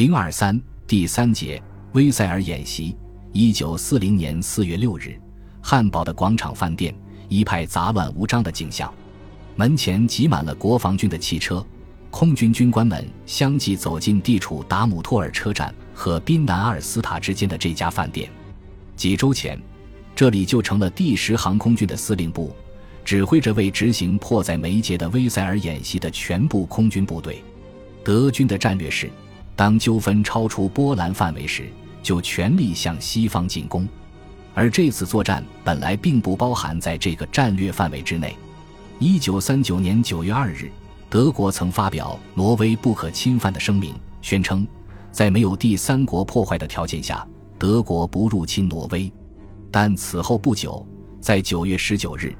零二三第三节威塞尔演习。一九四零年四月六日，汉堡的广场饭店一派杂乱无章的景象，门前挤满了国防军的汽车，空军军官们相继走进地处达姆托尔车站和宾南阿尔斯塔之间的这家饭店。几周前，这里就成了第十航空军的司令部，指挥着为执行迫在眉睫的威塞尔演习的全部空军部队。德军的战略是。当纠纷超出波兰范围时，就全力向西方进攻，而这次作战本来并不包含在这个战略范围之内。一九三九年九月二日，德国曾发表“挪威不可侵犯”的声明，宣称在没有第三国破坏的条件下，德国不入侵挪威。但此后不久，在九月十九日，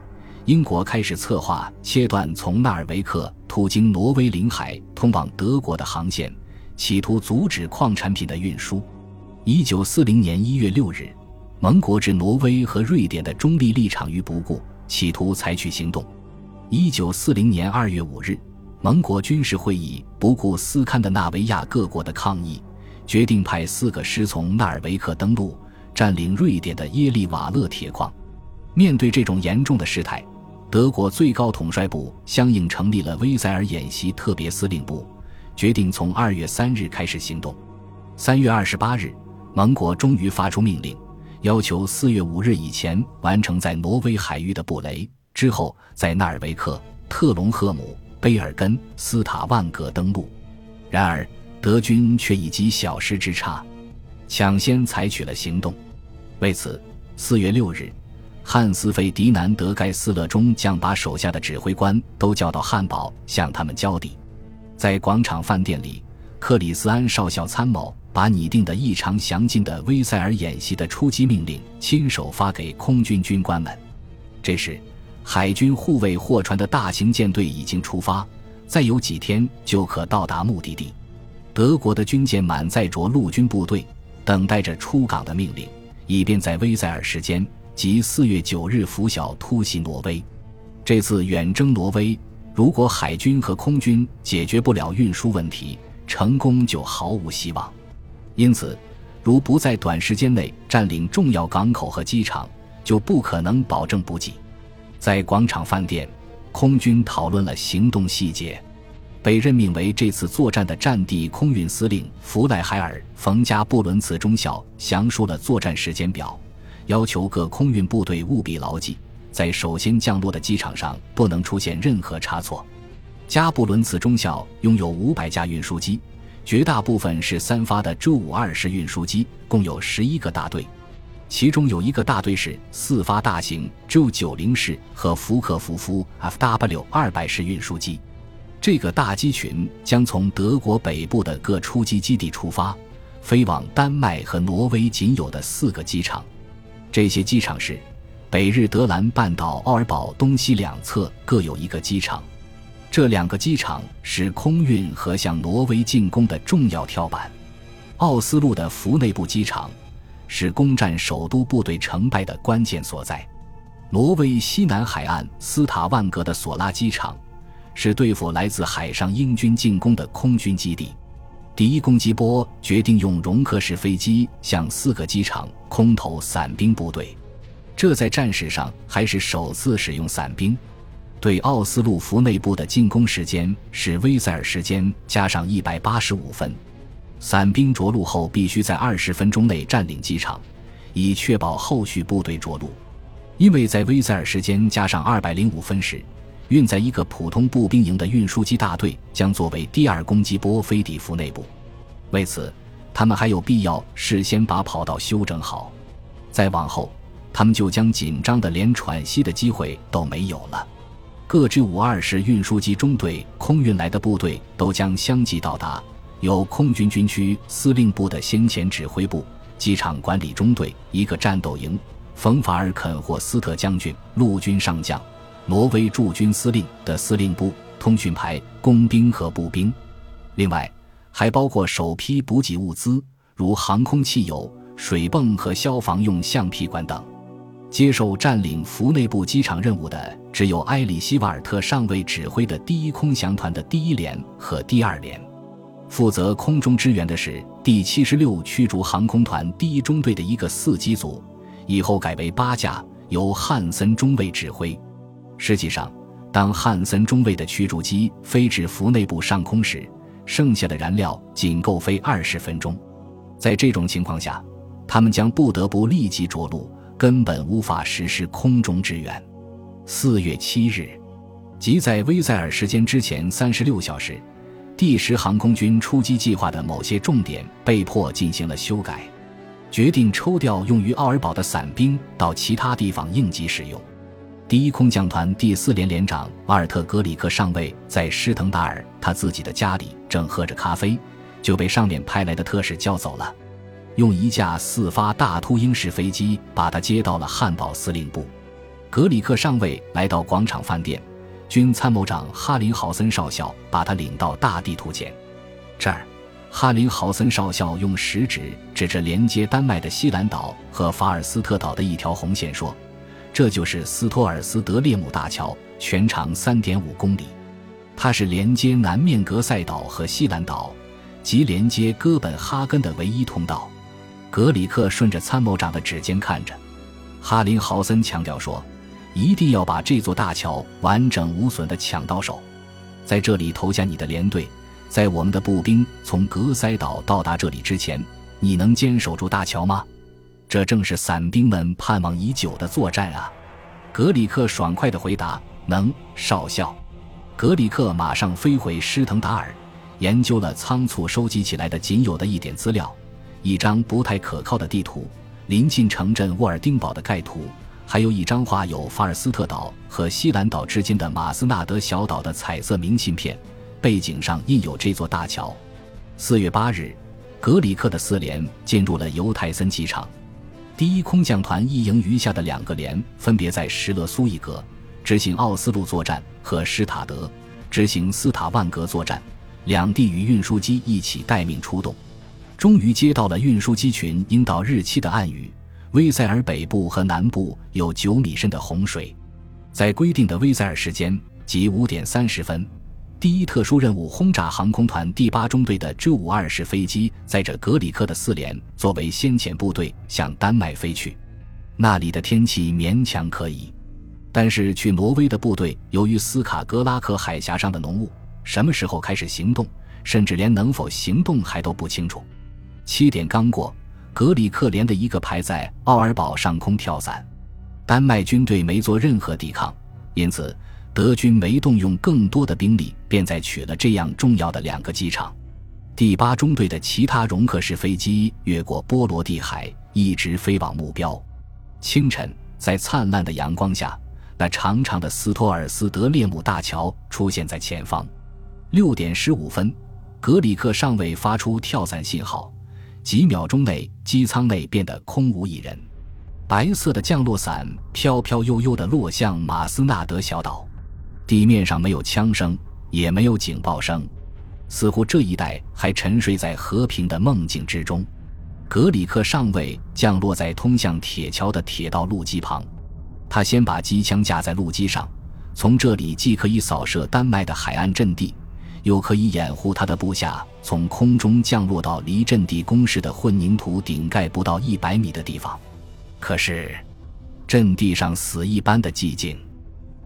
英国开始策划切断从纳尔维克途经挪威领海通往德国的航线。企图阻止矿产品的运输。一九四零年一月六日，盟国置挪威和瑞典的中立立场于不顾，企图采取行动。一九四零年二月五日，盟国军事会议不顾斯堪的纳维亚各国的抗议，决定派四个师从纳尔维克登陆，占领瑞典的耶利瓦勒铁矿。面对这种严重的事态，德国最高统帅部相应成立了威塞尔演习特别司令部。决定从二月三日开始行动。三月二十八日，盟国终于发出命令，要求四月五日以前完成在挪威海域的布雷，之后在纳尔维克、特隆赫姆、卑尔根、斯塔万格登陆。然而，德军却以极小时之差，抢先采取了行动。为此，四月六日，汉斯·费迪南德·盖斯勒中将把手下的指挥官都叫到汉堡，向他们交底。在广场饭店里，克里斯安少校参谋把拟定的异常详尽的威塞尔演习的出击命令亲手发给空军军官们。这时，海军护卫货船的大型舰队已经出发，再有几天就可到达目的地。德国的军舰满载着陆军部队，等待着出港的命令，以便在威塞尔时间即四月九日拂晓突袭挪威。这次远征挪威。如果海军和空军解决不了运输问题，成功就毫无希望。因此，如不在短时间内占领重要港口和机场，就不可能保证补给。在广场饭店，空军讨论了行动细节。被任命为这次作战的战地空运司令弗赖海尔·冯·加布伦茨中校详述了作战时间表，要求各空运部队务必牢记。在首先降落的机场上不能出现任何差错。加布伦茨中校拥有五百架运输机，绝大部分是三发的 J 五二式运输机，共有十一个大队，其中有一个大队是四发大型 J 九零式和福克福夫 FW 二百式运输机。这个大机群将从德国北部的各出击基地出发，飞往丹麦和挪威仅有的四个机场。这些机场是。北日德兰半岛奥尔堡东西两侧各有一个机场，这两个机场是空运和向挪威进攻的重要跳板。奥斯陆的福内部机场是攻占首都部队成败的关键所在。挪威西南海岸斯塔万格的索拉机场是对付来自海上英军进攻的空军基地。第一攻击波决定用容克式飞机向四个机场空投伞兵部队。这在战史上还是首次使用伞兵。对奥斯陆福内部的进攻时间是威塞尔时间加上一百八十五分。伞兵着陆后必须在二十分钟内占领机场，以确保后续部队着陆。因为在威塞尔时间加上二百零五分时，运载一个普通步兵营的运输机大队将作为第二攻击波飞抵福内部。为此，他们还有必要事先把跑道修整好。再往后。他们就将紧张的连喘息的机会都没有了。各支五二式运输机中队空运来的部队都将相继到达。有空军军区司令部的先遣指挥部、机场管理中队、一个战斗营、冯法尔肯霍斯特将军、陆军上将、挪威驻军司令的司令部、通讯排、工兵和步兵。另外，还包括首批补给物资，如航空汽油、水泵和消防用橡皮管等。接受占领福内部机场任务的只有埃里希瓦尔特上尉指挥的第一空降团的第一连和第二连，负责空中支援的是第七十六驱逐航空团第一中队的一个四机组，以后改为八架，由汉森中尉指挥。实际上，当汉森中尉的驱逐机飞至福内部上空时，剩下的燃料仅够飞二十分钟。在这种情况下，他们将不得不立即着陆，根本无法实施空中支援。四月七日，即在威塞尔时间之前三十六小时。第十航空军出击计划的某些重点被迫进行了修改，决定抽调用于奥尔堡的伞兵到其他地方应急使用。第一空降团第四连连长瓦尔特·格里克上尉在施滕达尔他自己的家里正喝着咖啡，就被上面派来的特使叫走了，用一架四发大秃鹰式飞机把他接到了汉堡司令部。格里克上尉来到广场饭店。军参谋长哈林豪森少校把他领到大地图前，这儿，哈林豪森少校用食指指着连接丹麦的西兰岛和法尔斯特岛的一条红线说：“这就是斯托尔斯德列姆大桥，全长三点五公里，它是连接南面格塞岛和西兰岛，及连接哥本哈根的唯一通道。”格里克顺着参谋长的指尖看着，哈林豪森强调说。一定要把这座大桥完整无损地抢到手，在这里投下你的连队。在我们的步兵从格塞岛到达这里之前，你能坚守住大桥吗？这正是伞兵们盼望已久的作战啊！格里克爽快地回答：“能，少校。”格里克马上飞回施滕达尔，研究了仓促收集起来的仅有的一点资料：一张不太可靠的地图，临近城镇沃尔丁堡的盖图。还有一张画有法尔斯特岛和西兰岛之间的马斯纳德小岛的彩色明信片，背景上印有这座大桥。四月八日，格里克的四连进入了犹太森机场。第一空降团一营余下的两个连分别在施勒苏伊格执行奥斯陆作战和施塔德执行斯塔万格作战，两地与运输机一起待命出动。终于接到了运输机群应到日期的暗语。威塞尔北部和南部有九米深的洪水，在规定的威塞尔时间即五点三十分，第一特殊任务轰炸航空团第八中队的 J 五二式飞机载着格里克的四连作为先遣部队向丹麦飞去。那里的天气勉强可以，但是去挪威的部队由于斯卡格拉克海峡上的浓雾，什么时候开始行动，甚至连能否行动还都不清楚。七点刚过。格里克连的一个排在奥尔堡上空跳伞，丹麦军队没做任何抵抗，因此德军没动用更多的兵力，便在取了这样重要的两个机场。第八中队的其他容克式飞机越过波罗的海，一直飞往目标。清晨，在灿烂的阳光下，那长长的斯托尔斯德列姆大桥出现在前方。六点十五分，格里克上尉发出跳伞信号。几秒钟内，机舱内变得空无一人。白色的降落伞飘飘悠悠地落向马斯纳德小岛，地面上没有枪声，也没有警报声，似乎这一带还沉睡在和平的梦境之中。格里克上尉降落在通向铁桥的铁道路基旁，他先把机枪架在路基上，从这里既可以扫射丹麦的海岸阵地。又可以掩护他的部下从空中降落到离阵地工事的混凝土顶盖不到一百米的地方。可是，阵地上死一般的寂静。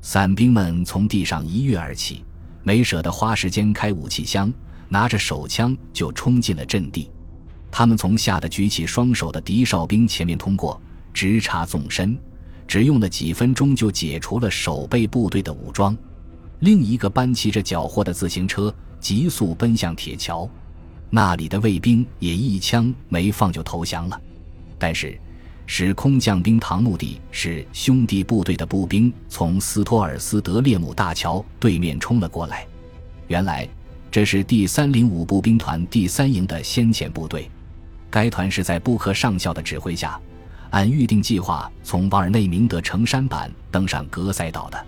伞兵们从地上一跃而起，没舍得花时间开武器箱，拿着手枪就冲进了阵地。他们从吓得举起双手的敌哨兵前面通过，直插纵深，只用了几分钟就解除了守备部队的武装。另一个搬骑着缴获的自行车急速奔向铁桥，那里的卫兵也一枪没放就投降了。但是，使空降兵唐目的是兄弟部队的步兵从斯托尔斯德列姆大桥对面冲了过来。原来，这是第三零五步兵团第三营的先遣部队。该团是在布克上校的指挥下，按预定计划从瓦尔内明德城山板登上格塞岛的。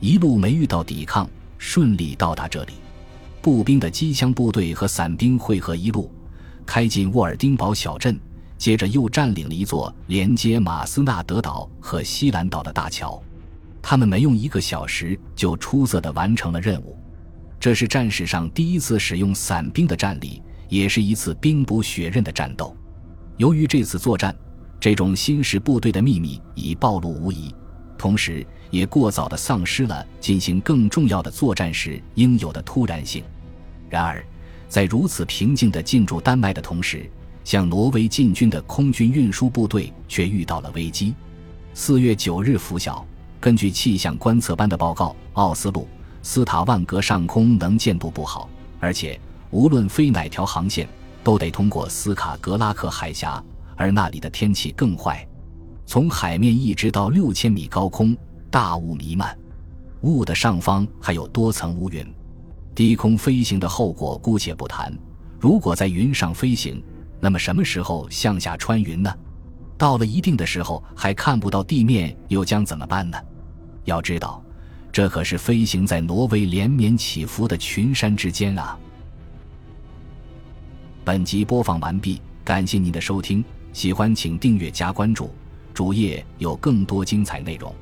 一路没遇到抵抗，顺利到达这里。步兵的机枪部队和伞兵汇合一路，开进沃尔丁堡小镇，接着又占领了一座连接马斯纳德岛和西兰岛的大桥。他们没用一个小时就出色地完成了任务。这是战史上第一次使用伞兵的战力，也是一次兵不血刃的战斗。由于这次作战，这种新式部队的秘密已暴露无遗，同时也过早地丧失了进行更重要的作战时应有的突然性。然而，在如此平静地进驻丹麦的同时，向挪威进军的空军运输部队却遇到了危机。四月九日拂晓，根据气象观测班的报告，奥斯陆、斯塔万格上空能见度不好，而且无论飞哪条航线，都得通过斯卡格拉克海峡，而那里的天气更坏。从海面一直到六千米高空，大雾弥漫，雾的上方还有多层乌云。低空飞行的后果姑且不谈，如果在云上飞行，那么什么时候向下穿云呢？到了一定的时候还看不到地面，又将怎么办呢？要知道，这可是飞行在挪威连绵起伏的群山之间啊！本集播放完毕，感谢您的收听，喜欢请订阅加关注，主页有更多精彩内容。